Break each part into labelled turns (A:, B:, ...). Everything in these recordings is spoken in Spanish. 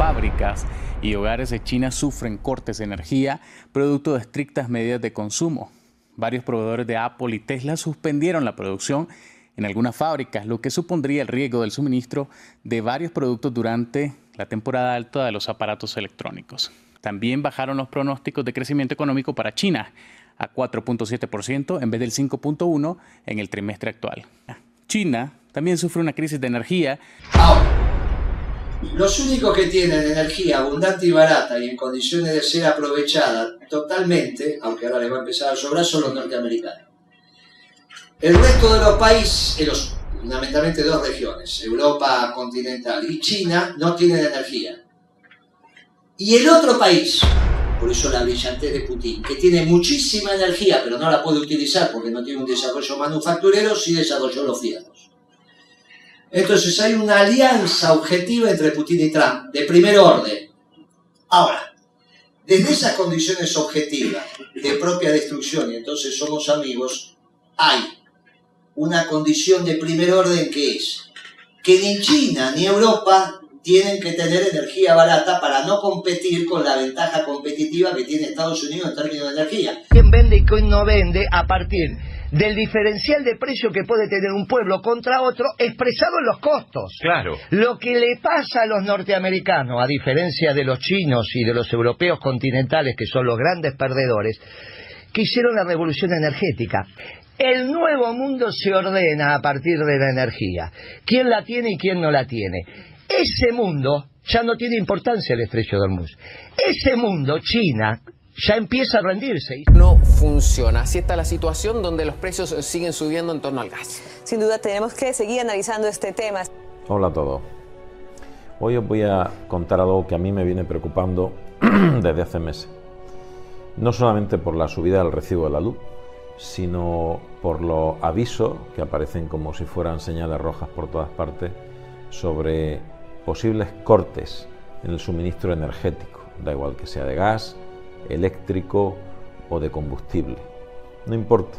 A: fábricas y hogares de China sufren cortes de energía producto de estrictas medidas de consumo. Varios proveedores de Apple y Tesla suspendieron la producción en algunas fábricas, lo que supondría el riesgo del suministro de varios productos durante la temporada alta de los aparatos electrónicos. También bajaron los pronósticos de crecimiento económico para China a 4.7% en vez del 5.1% en el trimestre actual. China también sufre una crisis de energía.
B: Los únicos que tienen energía abundante y barata y en condiciones de ser aprovechada totalmente, aunque ahora les va a empezar a sobrar, son los norteamericanos. El resto de los países, los, fundamentalmente dos regiones, Europa continental y China, no tienen energía. Y el otro país, por eso la brillantez de Putin, que tiene muchísima energía, pero no la puede utilizar porque no tiene un desarrollo manufacturero, sí desarrolló los fierros. Entonces hay una alianza objetiva entre Putin y Trump, de primer orden. Ahora, desde esas condiciones objetivas de propia destrucción, y entonces somos amigos, hay una condición de primer orden que es que ni China ni Europa tienen que tener energía barata para no competir con la ventaja competitiva que tiene Estados Unidos en términos de energía.
C: ¿Quién vende y quién no vende a partir del diferencial de precio que puede tener un pueblo contra otro expresado en los costos.
D: Claro.
C: Lo que le pasa a los norteamericanos, a diferencia de los chinos y de los europeos continentales, que son los grandes perdedores, que hicieron la revolución energética. El nuevo mundo se ordena a partir de la energía. ¿Quién la tiene y quién no la tiene? Ese mundo ya no tiene importancia el estrecho de Hormuz. Ese mundo, China, ya empieza a rendirse.
E: No funciona. Así está la situación donde los precios siguen subiendo en torno al gas.
F: Sin duda tenemos que seguir analizando este tema.
G: Hola a todos. Hoy os voy a contar algo que a mí me viene preocupando desde hace meses. No solamente por la subida del recibo de la luz, sino por los avisos que aparecen como si fueran señales rojas por todas partes sobre posibles cortes en el suministro energético, da igual que sea de gas, eléctrico o de combustible. No importa.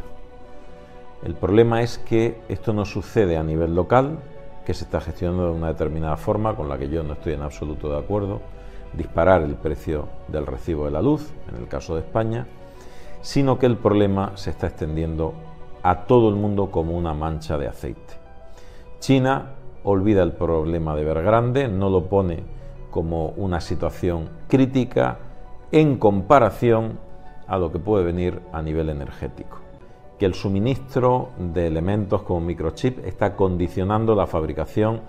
G: El problema es que esto no sucede a nivel local, que se está gestionando de una determinada forma con la que yo no estoy en absoluto de acuerdo, disparar el precio del recibo de la luz, en el caso de España, sino que el problema se está extendiendo a todo el mundo como una mancha de aceite. China olvida el problema de grande, no lo pone como una situación crítica en comparación a lo que puede venir a nivel energético. Que el suministro de elementos como microchip está condicionando la fabricación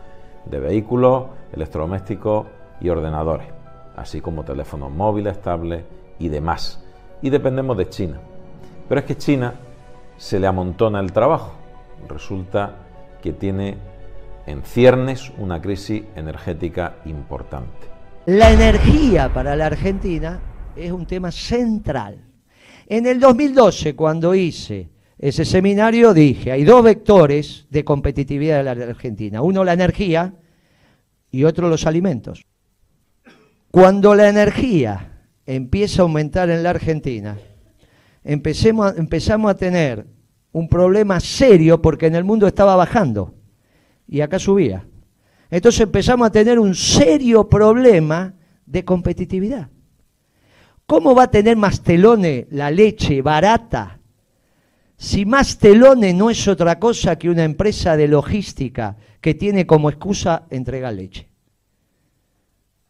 G: de vehículos, electrodomésticos y ordenadores, así como teléfonos móviles, tablets y demás. Y dependemos de China. Pero es que China se le amontona el trabajo. Resulta que tiene en ciernes una crisis energética importante.
C: La energía para la Argentina es un tema central. En el 2012, cuando hice ese seminario, dije, hay dos vectores de competitividad de la Argentina. Uno la energía y otro los alimentos. Cuando la energía empieza a aumentar en la Argentina, empecemos empezamos a tener un problema serio porque en el mundo estaba bajando y acá subía. Entonces empezamos a tener un serio problema de competitividad. ¿Cómo va a tener Mastelone la leche barata si Mastelone no es otra cosa que una empresa de logística que tiene como excusa entregar leche?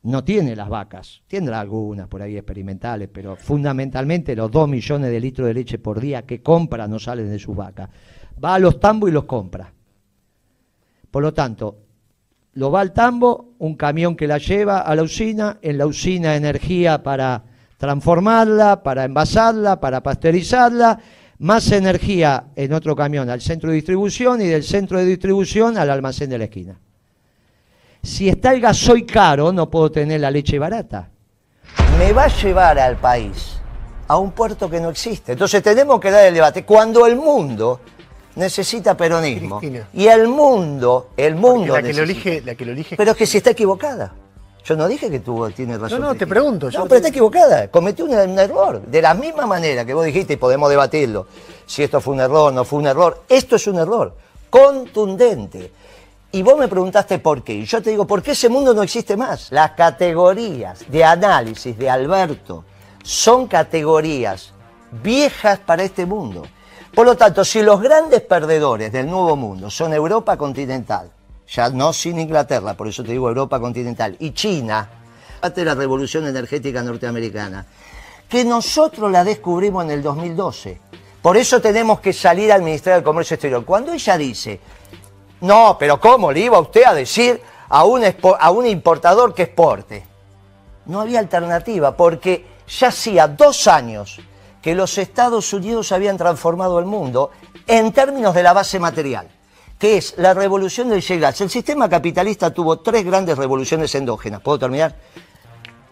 C: No tiene las vacas, tendrá algunas por ahí experimentales, pero fundamentalmente los dos millones de litros de leche por día que compra no salen de sus vacas. Va a los tambos y los compra. Por lo tanto, lo va al tambo, un camión que la lleva a la usina, en la usina energía para transformarla, para envasarla, para pasteurizarla, más energía en otro camión al centro de distribución y del centro de distribución al almacén de la esquina. Si está el gasoil caro, no puedo tener la leche barata. Me va a llevar al país a un puerto que no existe. Entonces tenemos que dar el debate. Cuando el mundo necesita peronismo. Y el mundo, el mundo.
D: La que, lo elige, la que lo elige.
C: Pero es que si está equivocada. Yo no dije que tú tienes razón.
D: No, no, te pregunto.
C: No, pero está equivocada. Cometió un, error. De la misma manera que vos dijiste, y podemos debatirlo, si esto fue un error, no fue un error. Esto es un error contundente. Y vos me preguntaste por qué. Y yo te digo, ¿por qué ese mundo no existe más? Las categorías de análisis de Alberto son categorías viejas para este mundo. Por lo tanto, si los grandes perdedores del nuevo mundo son Europa continental, ya no sin Inglaterra, por eso te digo Europa continental, y China, de la revolución energética norteamericana, que nosotros la descubrimos en el 2012. Por eso tenemos que salir al Ministerio del Comercio Exterior. Cuando ella dice, no, pero ¿cómo le iba usted a decir a un, a un importador que exporte? No había alternativa, porque ya hacía dos años que los Estados Unidos habían transformado el mundo en términos de la base material, que es la revolución del gas. El sistema capitalista tuvo tres grandes revoluciones endógenas. ¿Puedo terminar?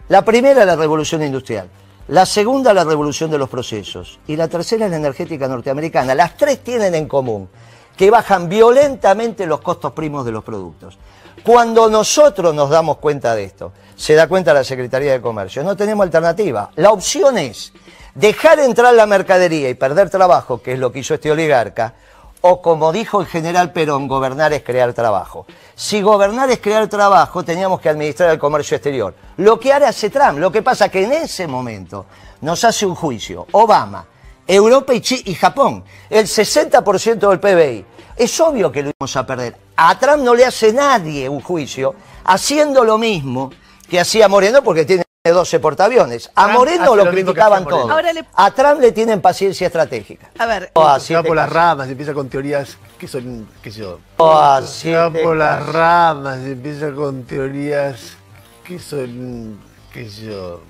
C: La primera, la revolución industrial. La segunda, la revolución de los procesos. Y la tercera, la energética norteamericana. Las tres tienen en común que bajan violentamente los costos primos de los productos. Cuando nosotros nos damos cuenta de esto, se da cuenta la Secretaría de Comercio, no tenemos alternativa. La opción es dejar entrar la mercadería y perder trabajo, que es lo que hizo este oligarca, o como dijo el general Perón, gobernar es crear trabajo. Si gobernar es crear trabajo, teníamos que administrar el comercio exterior. Lo que ahora hace Trump, lo que pasa que en ese momento nos hace un juicio Obama, Europa y, y Japón, el 60% del PBI. Es obvio que lo íbamos a perder. A Trump no le hace nadie un juicio haciendo lo mismo que hacía Moreno porque tiene 12 portaaviones. A Moreno lo, criticaban todos. A Trump le tienen paciencia estratégica.
D: A ver, oh, se va por las ramas, empieza con teorías que son, qué sé yo. Oh, se va por las ramas, empieza con teorías que son, qué sé yo.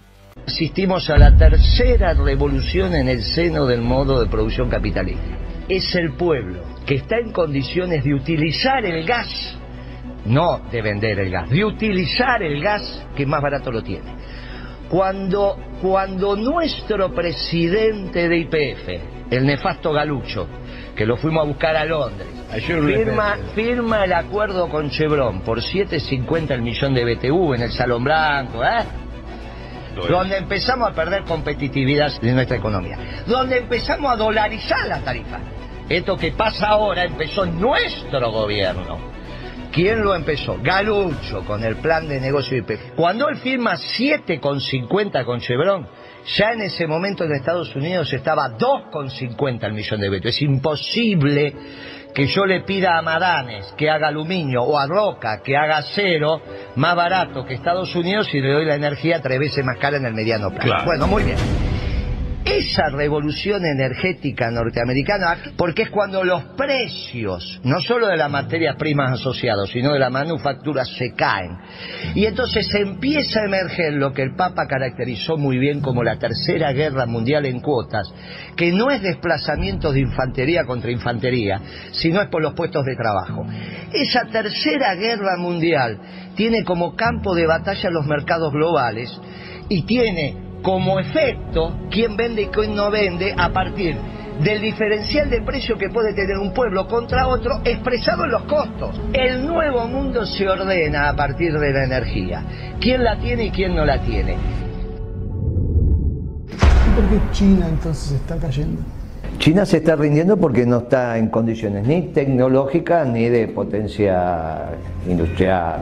C: Asistimos a la tercera revolución en el seno del modo de producción capitalista. Es el pueblo que está en condiciones de utilizar el gas, no de vender el gas, de utilizar el gas que más barato lo tiene cuando, cuando nuestro presidente de IPF, el nefasto Galucho, que lo fuimos a buscar a Londres, firma, firma el acuerdo con Chevron por 7.50 el millón de BTU en el Salón Blanco, ¿eh? donde empezamos a perder competitividad de nuestra economía, donde empezamos a dolarizar la tarifa. Esto que pasa ahora empezó nuestro gobierno. ¿Quién lo empezó? Galucho con el plan de negocio IP. Cuando él firma 7,50 con Chevron, ya en ese momento en Estados Unidos estaba 2,50 el millón de vetos. Es imposible que yo le pida a Madanes que haga aluminio o a Roca que haga acero más barato que Estados Unidos y le doy la energía tres veces más cara en el mediano plazo. Bueno, muy bien esa revolución energética norteamericana, porque es cuando los precios, no solo de las materias primas asociadas, sino de la manufactura, se caen. Y entonces empieza a emerger lo que el Papa caracterizó muy bien como la Tercera Guerra Mundial en cuotas, que no es desplazamiento de infantería contra infantería, sino es por los puestos de trabajo. Esa Tercera Guerra Mundial tiene como campo de batalla los mercados globales y tiene como efecto quién vende y quién no vende a partir del diferencial de precio que puede tener un pueblo contra otro expresado en los costos. El nuevo mundo se ordena a partir de la energía. ¿Quién la tiene y quién no la tiene?
D: ¿Y por qué China entonces está cayendo?
C: China se está rindiendo porque no está en condiciones ni tecnológicas ni de potencia industrial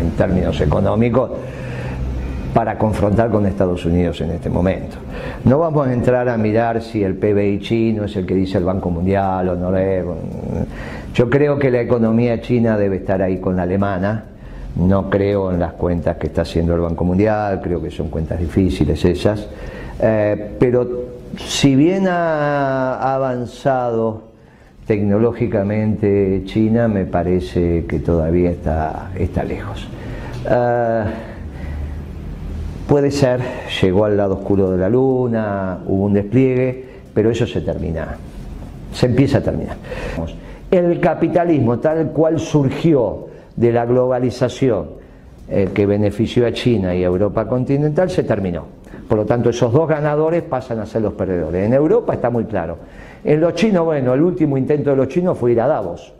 C: en términos económicos para confrontar con Estados Unidos en este momento. No vamos a entrar a mirar si el PBI chino es el que dice el Banco Mundial o no es. Yo creo que la economía china debe estar ahí con la alemana. No creo en las cuentas que está haciendo el Banco Mundial, creo que son cuentas difíciles esas. Eh, pero si bien ha avanzado tecnológicamente China, me parece que todavía está, está lejos. Eh, Puede ser, llegó al lado oscuro de la luna, hubo un despliegue, pero eso se termina, se empieza a terminar. El capitalismo tal cual surgió de la globalización eh, que benefició a China y a Europa continental se terminó. Por lo tanto, esos dos ganadores pasan a ser los perdedores. En Europa está muy claro. En los chinos, bueno, el último intento de los chinos fue ir a Davos.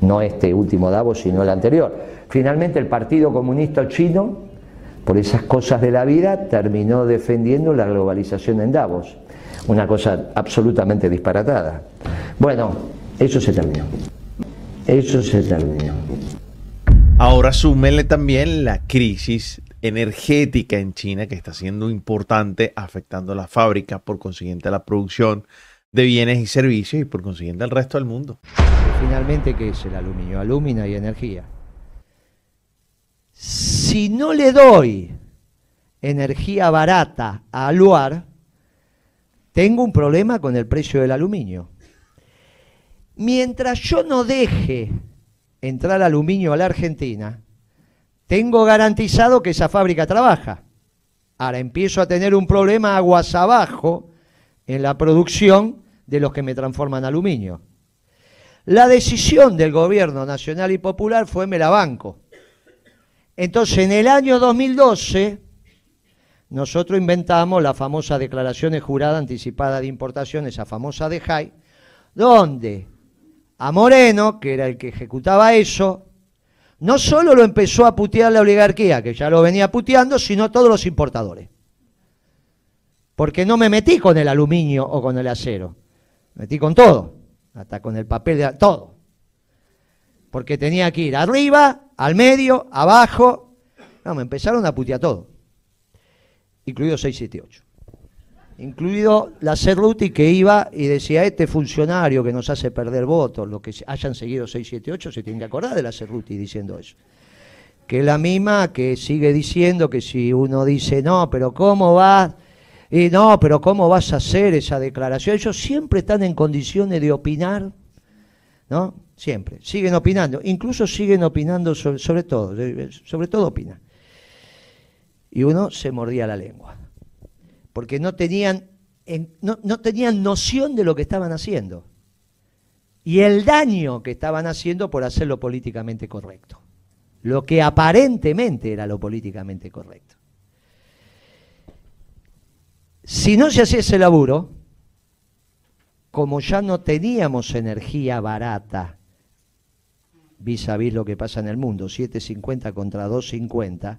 C: No este último Davos, sino el anterior. Finalmente el Partido Comunista Chino por esas cosas de la vida, terminó defendiendo la globalización en Davos. Una cosa absolutamente disparatada. Bueno, eso se terminó. Eso se terminó.
H: Ahora súmenle también la crisis energética en China que está siendo importante, afectando la fábrica, por consiguiente la producción de bienes y servicios y por consiguiente el resto del mundo.
C: Finalmente, ¿qué es el aluminio? Alumina y energía. Si no le doy energía barata a Aluar, tengo un problema con el precio del aluminio. Mientras yo no deje entrar aluminio a la Argentina, tengo garantizado que esa fábrica trabaja. Ahora empiezo a tener un problema aguas abajo en la producción de los que me transforman aluminio. La decisión del gobierno nacional y popular fue me la banco. Entonces, en el año 2012, nosotros inventamos la famosa declaración jurada anticipada de importación, esa famosa de JAI, donde a Moreno, que era el que ejecutaba eso, no solo lo empezó a putear la oligarquía, que ya lo venía puteando, sino todos los importadores. Porque no me metí con el aluminio o con el acero, me metí con todo, hasta con el papel de todo. Porque tenía que ir arriba, al medio, abajo. No, me empezaron a putear todo, incluido 678 incluido la Cerruti que iba y decía, este funcionario que nos hace perder votos, los que hayan seguido 678 se tienen que acordar de la Cerruti diciendo eso. Que es la misma que sigue diciendo que si uno dice, no, pero ¿cómo vas? Y no, pero ¿cómo vas a hacer esa declaración? Ellos siempre están en condiciones de opinar, ¿no? Siempre, siguen opinando, incluso siguen opinando sobre, todo, sobre todo opinan. Y uno se mordía la lengua porque no tenían, no, no tenían noción de lo que estaban haciendo y el daño que estaban haciendo por hacerlo políticamente correcto, lo que aparentemente era lo políticamente correcto. Si no se hacía ese laburo, como ya no teníamos energía barata, vis a vis lo que pasa en el mundo, 7.50 contra 2.50,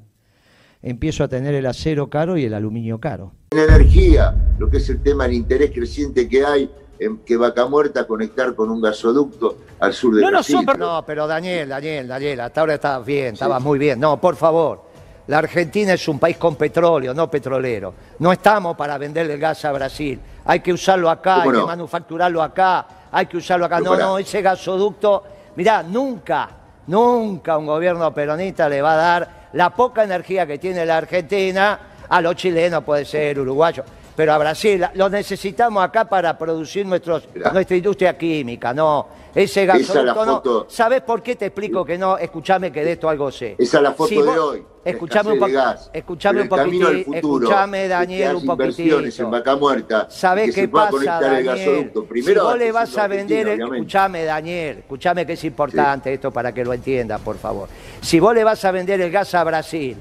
C: empiezo a tener el acero caro y el aluminio caro.
I: En energía, lo que es el tema del interés creciente que hay en que Vaca Muerta conectar con un gasoducto al sur de no, Brasil.
C: No, no, pero Daniel, Daniel, Daniel, hasta ahora estabas bien, estabas muy bien. No, por favor. La Argentina es un país con petróleo, no petrolero. No estamos para venderle el gas a Brasil. Hay que usarlo acá, hay que manufacturarlo acá, hay que usarlo acá. No, no, ese gasoducto, mirá, nunca, nunca un gobierno peronista le va a dar la poca energía que tiene la Argentina, a los chilenos puede ser uruguayos, pero a Brasil lo necesitamos acá para producir nuestros, nuestra industria química, no. Ese gasoducto no. ¿Sabes por qué te explico que no? Escúchame que de esto algo sé.
I: Esa es la foto de hoy.
C: Escuchame un, escuchame un poquitito. Escuchame, Daniel, un poquitito.
I: en Vaca Muerta.
C: ¿Sabés qué pasa, Daniel? Primero si vos le vas a vender, escúchame, Daniel, escúchame que es importante esto para que lo entiendas, por favor. Si vos le vas a vender el gas a Brasil,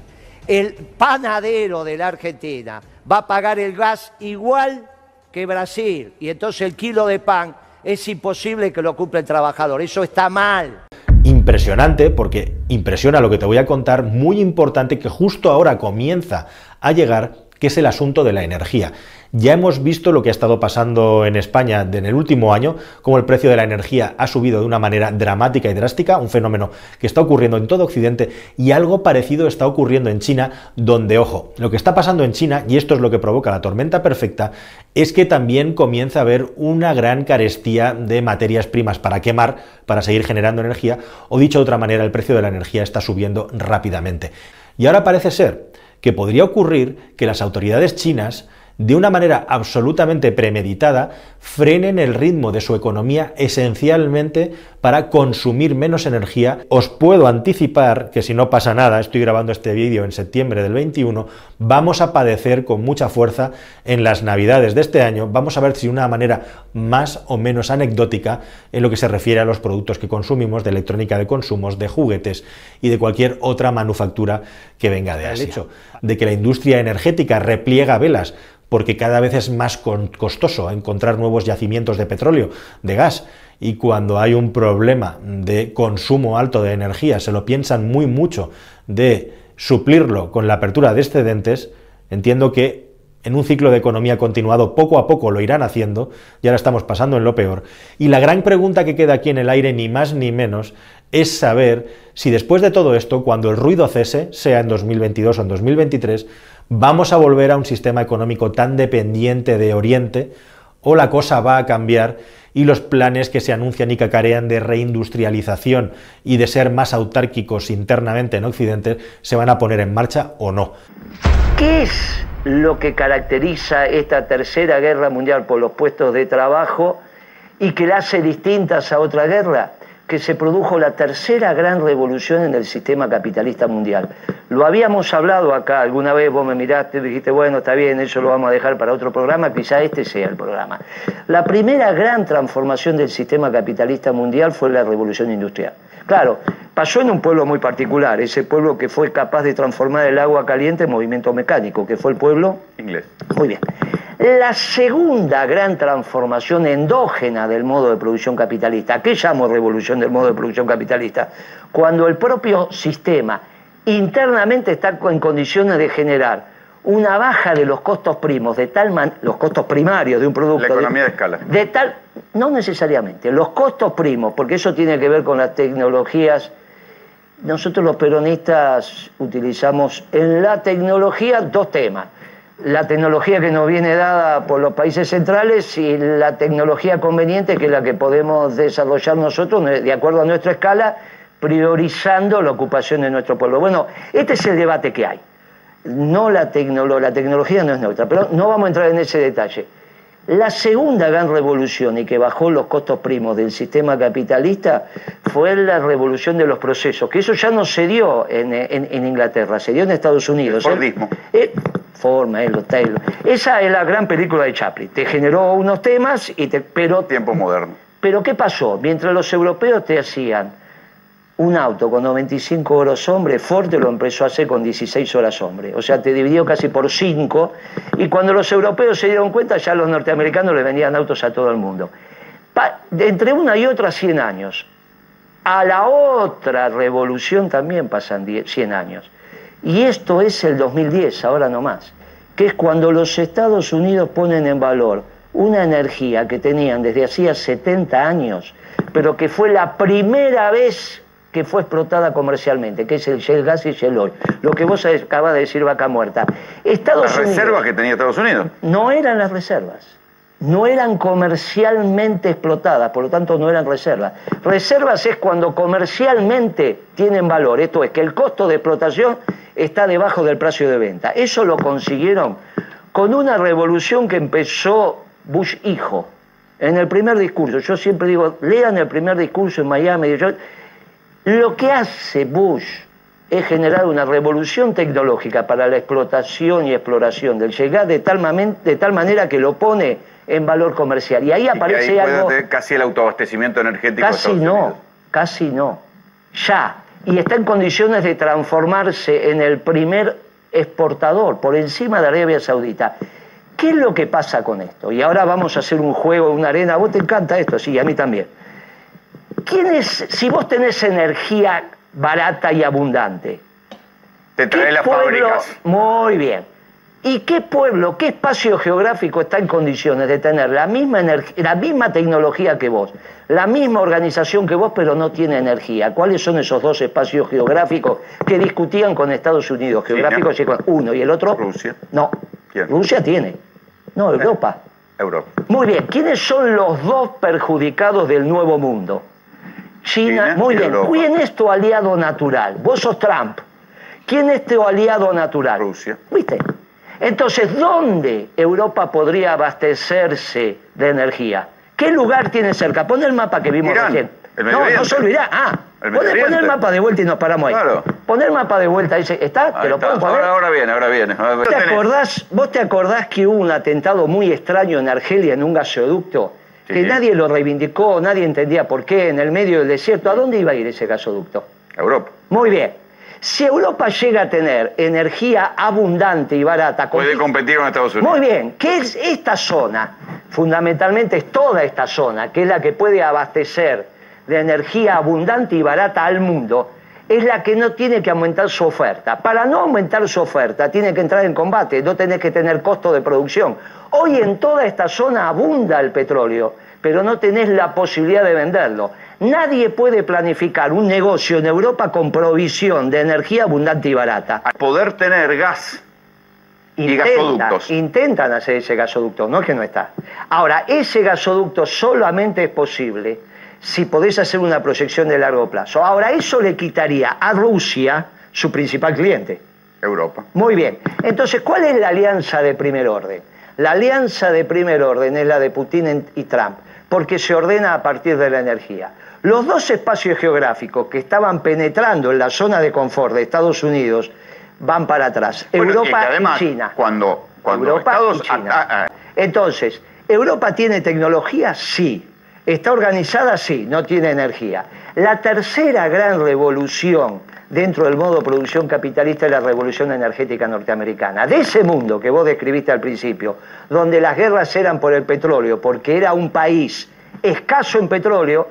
C: el panadero de la Argentina va a pagar el gas igual que Brasil. Y entonces el kilo de pan es imposible que lo cumpla el trabajador. Eso está mal
J: impresionante, porque impresiona lo que te voy a contar, muy importante que justo ahora comienza a llegar, que es el asunto de la energía. Ya hemos visto lo que ha estado pasando en España en el último año, como el precio de la energía ha subido de una manera dramática y drástica, un fenómeno que está ocurriendo en todo Occidente y algo parecido está ocurriendo en China, donde, ojo, lo que está pasando en China, y esto es lo que provoca la tormenta perfecta, es que también comienza a haber una gran carestía de materias primas para quemar, para seguir generando energía, o dicho de otra manera, el precio de la energía está subiendo rápidamente. Y ahora parece ser que podría ocurrir que las autoridades chinas de una manera absolutamente premeditada, frenen el ritmo de su economía esencialmente para consumir menos energía. Os puedo anticipar que si no pasa nada, estoy grabando este vídeo en septiembre del 21, vamos a padecer con mucha fuerza en las navidades de este año. Vamos a ver si de una manera más o menos anecdótica en lo que se refiere a los productos que consumimos, de electrónica de consumos, de juguetes y de cualquier otra manufactura que venga de Asia. El hecho de que la industria energética repliega velas porque cada vez es más costoso encontrar nuevos yacimientos de petróleo, de gas, y cuando hay un problema de consumo alto de energía, se lo piensan muy mucho de suplirlo con la apertura de excedentes, entiendo que en un ciclo de economía continuado poco a poco lo irán haciendo, y ahora estamos pasando en lo peor. Y la gran pregunta que queda aquí en el aire, ni más ni menos, es saber si después de todo esto, cuando el ruido cese, sea en 2022 o en 2023, vamos a volver a un sistema económico tan dependiente de Oriente, o la cosa va a cambiar y los planes que se anuncian y cacarean de reindustrialización y de ser más autárquicos internamente en Occidente se van a poner en marcha o no.
C: ¿Qué es lo que caracteriza esta tercera guerra mundial por los puestos de trabajo y que la hace distintas a otra guerra? Que se produjo la tercera gran revolución en el sistema capitalista mundial. Lo habíamos hablado acá alguna vez, vos me miraste y dijiste, bueno, está bien, eso lo vamos a dejar para otro programa, quizá este sea el programa. La primera gran transformación del sistema capitalista mundial fue la revolución industrial. Claro, pasó en un pueblo muy particular, ese pueblo que fue capaz de transformar el agua caliente en movimiento mecánico, que fue el pueblo
K: inglés.
C: Muy bien. La segunda gran transformación endógena del modo de producción capitalista, ¿qué llamo revolución del modo de producción capitalista? Cuando el propio sistema internamente está en condiciones de generar una baja de los costos primos, de tal man, los costos primarios de un producto.
K: La economía de, escala.
C: De tal, no necesariamente, los costos primos, porque eso tiene que ver con las tecnologías. Nosotros los peronistas utilizamos en la tecnología dos temas la tecnología que nos viene dada por los países centrales y la tecnología conveniente que es la que podemos desarrollar nosotros de acuerdo a nuestra escala, priorizando la ocupación de nuestro pueblo. Bueno, este es el debate que hay. No la, la tecnología no es neutra, pero no vamos a entrar en ese detalle. La segunda gran revolución y que bajó los costos primos del sistema capitalista fue la revolución de los procesos, que eso ya no se dio en, Inglaterra, se dio en Estados Unidos.
K: El Fordismo.
C: Eh, forma, eh, Taylor. Esa es la gran película de Chaplin. Te generó unos temas, y te, pero...
K: Tiempo moderno.
C: Pero ¿qué pasó? Mientras los europeos te hacían un auto con 95 horas hombre, Ford lo empezó a hacer con 16 horas hombre. O sea, te dividió casi por 5. Y cuando los europeos se dieron cuenta, ya los norteamericanos le vendían autos a todo el mundo. entre una y otra 100 años. A la otra revolución también pasan 100 años. Y esto es el 2010, ahora no más. Que es cuando los Estados Unidos ponen en valor una energía que tenían desde hacía 70 años, pero que fue la primera vez que fue explotada comercialmente, que es el Shell Gas y Shell Oil. Lo que vos acabas de decir, vaca muerta.
K: Estados ¿Las reservas que tenía Estados Unidos?
C: No eran las reservas. No eran comercialmente explotadas, por lo tanto no eran reservas. Reservas es cuando comercialmente tienen valor, esto es que el costo de explotación está debajo del precio de venta. Eso lo consiguieron con una revolución que empezó Bush hijo. En el primer discurso, yo siempre digo, lean el primer discurso en Miami, lo que hace Bush es generar una revolución tecnológica para la explotación y exploración del llegar de tal, de tal manera que lo pone en valor comercial. Y ahí aparece algo...
K: Casi el autoabastecimiento energético.
C: Casi no, casi no. Ya. Y está en condiciones de transformarse en el primer exportador por encima de Arabia Saudita. ¿Qué es lo que pasa con esto? Y ahora vamos a hacer un juego, una arena. ¿A vos te encanta esto? Sí, a mí también ¿Quién es, si vos tenés energía barata y abundante?
K: Te trae las fábricas.
C: Muy bien. ¿Y qué pueblo, qué espacio geográfico está en condiciones de tener la misma, la misma tecnología que vos, la misma organización que vos, pero no tiene energía? ¿Cuáles son esos dos espacios geográficos que discutían con Estados Unidos? Geográficos y uno y el otro.
K: Rusia.
C: No.
K: ¿Quién?
C: Rusia tiene. No, Europa.
K: Europa.
C: Muy bien. ¿Quiénes son los dos perjudicados del nuevo mundo? China, muy bien. ¿Quién es tu aliado natural? Vos sos Trump. ¿Quién es tu aliado natural?
K: Rusia.
C: ¿Viste? Entonces, ¿dónde Europa podría abastecerse de energía? ¿Qué lugar tiene cerca? Pon el mapa que vimos recién. no, no solo Irán. Ah, pon, el mapa de vuelta y nos paramos ahí. Claro. Pon el mapa de vuelta. Dice, ¿Está? ¿Te lo puedo poner?
K: Ahora, ahora viene, ahora viene.
C: ¿Vos te, acordás, ¿Vos te acordás que hubo un atentado muy extraño en Argelia en un gasoducto? Que nadie lo reivindicó, nadie entendía por qué, en el medio del desierto. ¿A dónde iba a ir ese gasoducto?
K: Europa.
C: Muy bien. Si Europa llega a tener energía abundante y barata...
K: Puede competir con Estados Unidos.
C: Muy bien. ¿Qué es esta zona? Fundamentalmente es toda esta zona, que es la que puede abastecer de energía abundante y barata al mundo. Es la que no tiene que aumentar su oferta. Para no aumentar su oferta, tiene que entrar en combate, no tenés que tener costo de producción. Hoy en toda esta zona abunda el petróleo, pero no tenés la posibilidad de venderlo. Nadie puede planificar un negocio en Europa con provisión de energía abundante y barata.
K: Poder tener gas y gasoductos.
C: intentan hacer ese gasoducto, no es que no está. Ahora, ese gasoducto solamente es posible si podés hacer una proyección de largo plazo. Ahora, eso le quitaría a Rusia su principal cliente.
K: Europa.
C: Muy bien. Entonces, ¿cuál es la alianza de primer orden? La alianza de primer orden es la de Putin y Trump, porque se ordena a partir de la energía. Los dos espacios geográficos que estaban penetrando en la zona de confort de Estados Unidos van para atrás.
K: Bueno, y
C: Europa
K: además,
C: y China.
K: Cuando, cuando
C: Europa
K: Estados
C: y China. Entonces, ¿Europa tiene tecnología? Sí. ¿Está organizada? Sí. No tiene energía. La tercera gran revolución dentro del modo de producción capitalista es la revolución energética norteamericana. De ese mundo que vos describiste al principio, donde las guerras eran por el petróleo, porque era un país escaso en petróleo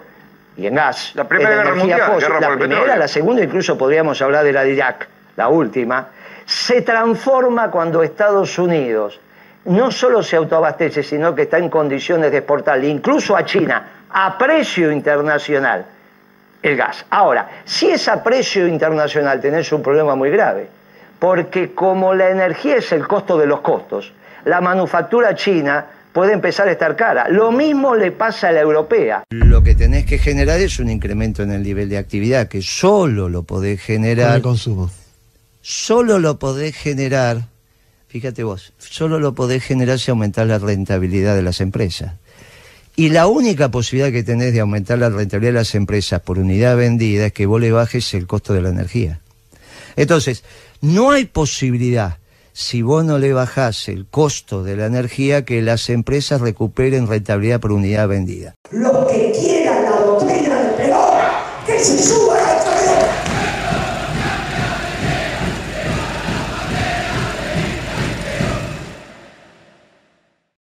C: y en gas.
K: La Primera
C: en
K: Guerra Mundial,
C: fósil.
K: guerra
C: la
K: por
C: primera,
K: petróleo.
C: la segunda, incluso podríamos hablar de la de Irak, la última, se transforma cuando Estados Unidos no solo se autoabastece, sino que está en condiciones de exportarle incluso a China a precio internacional el gas. Ahora, si es a precio internacional, tenés un problema muy grave, porque como la energía es el costo de los costos, la manufactura china puede empezar a estar cara. Lo mismo le pasa a la europea. Lo que tenés que generar es un incremento en el nivel de actividad, que solo lo podés generar...
D: el consumo.
C: Solo lo podés generar, fíjate vos, solo lo podés generar si aumentás la rentabilidad de las empresas. Y la única posibilidad que tenés de aumentar la rentabilidad de las empresas por unidad vendida es que vos le bajes el costo de la energía. Entonces, no hay posibilidad, si vos no le bajás el costo de la energía, que las empresas recuperen rentabilidad por unidad vendida.
L: Los que quieran la doctrina de Perón, que se suban a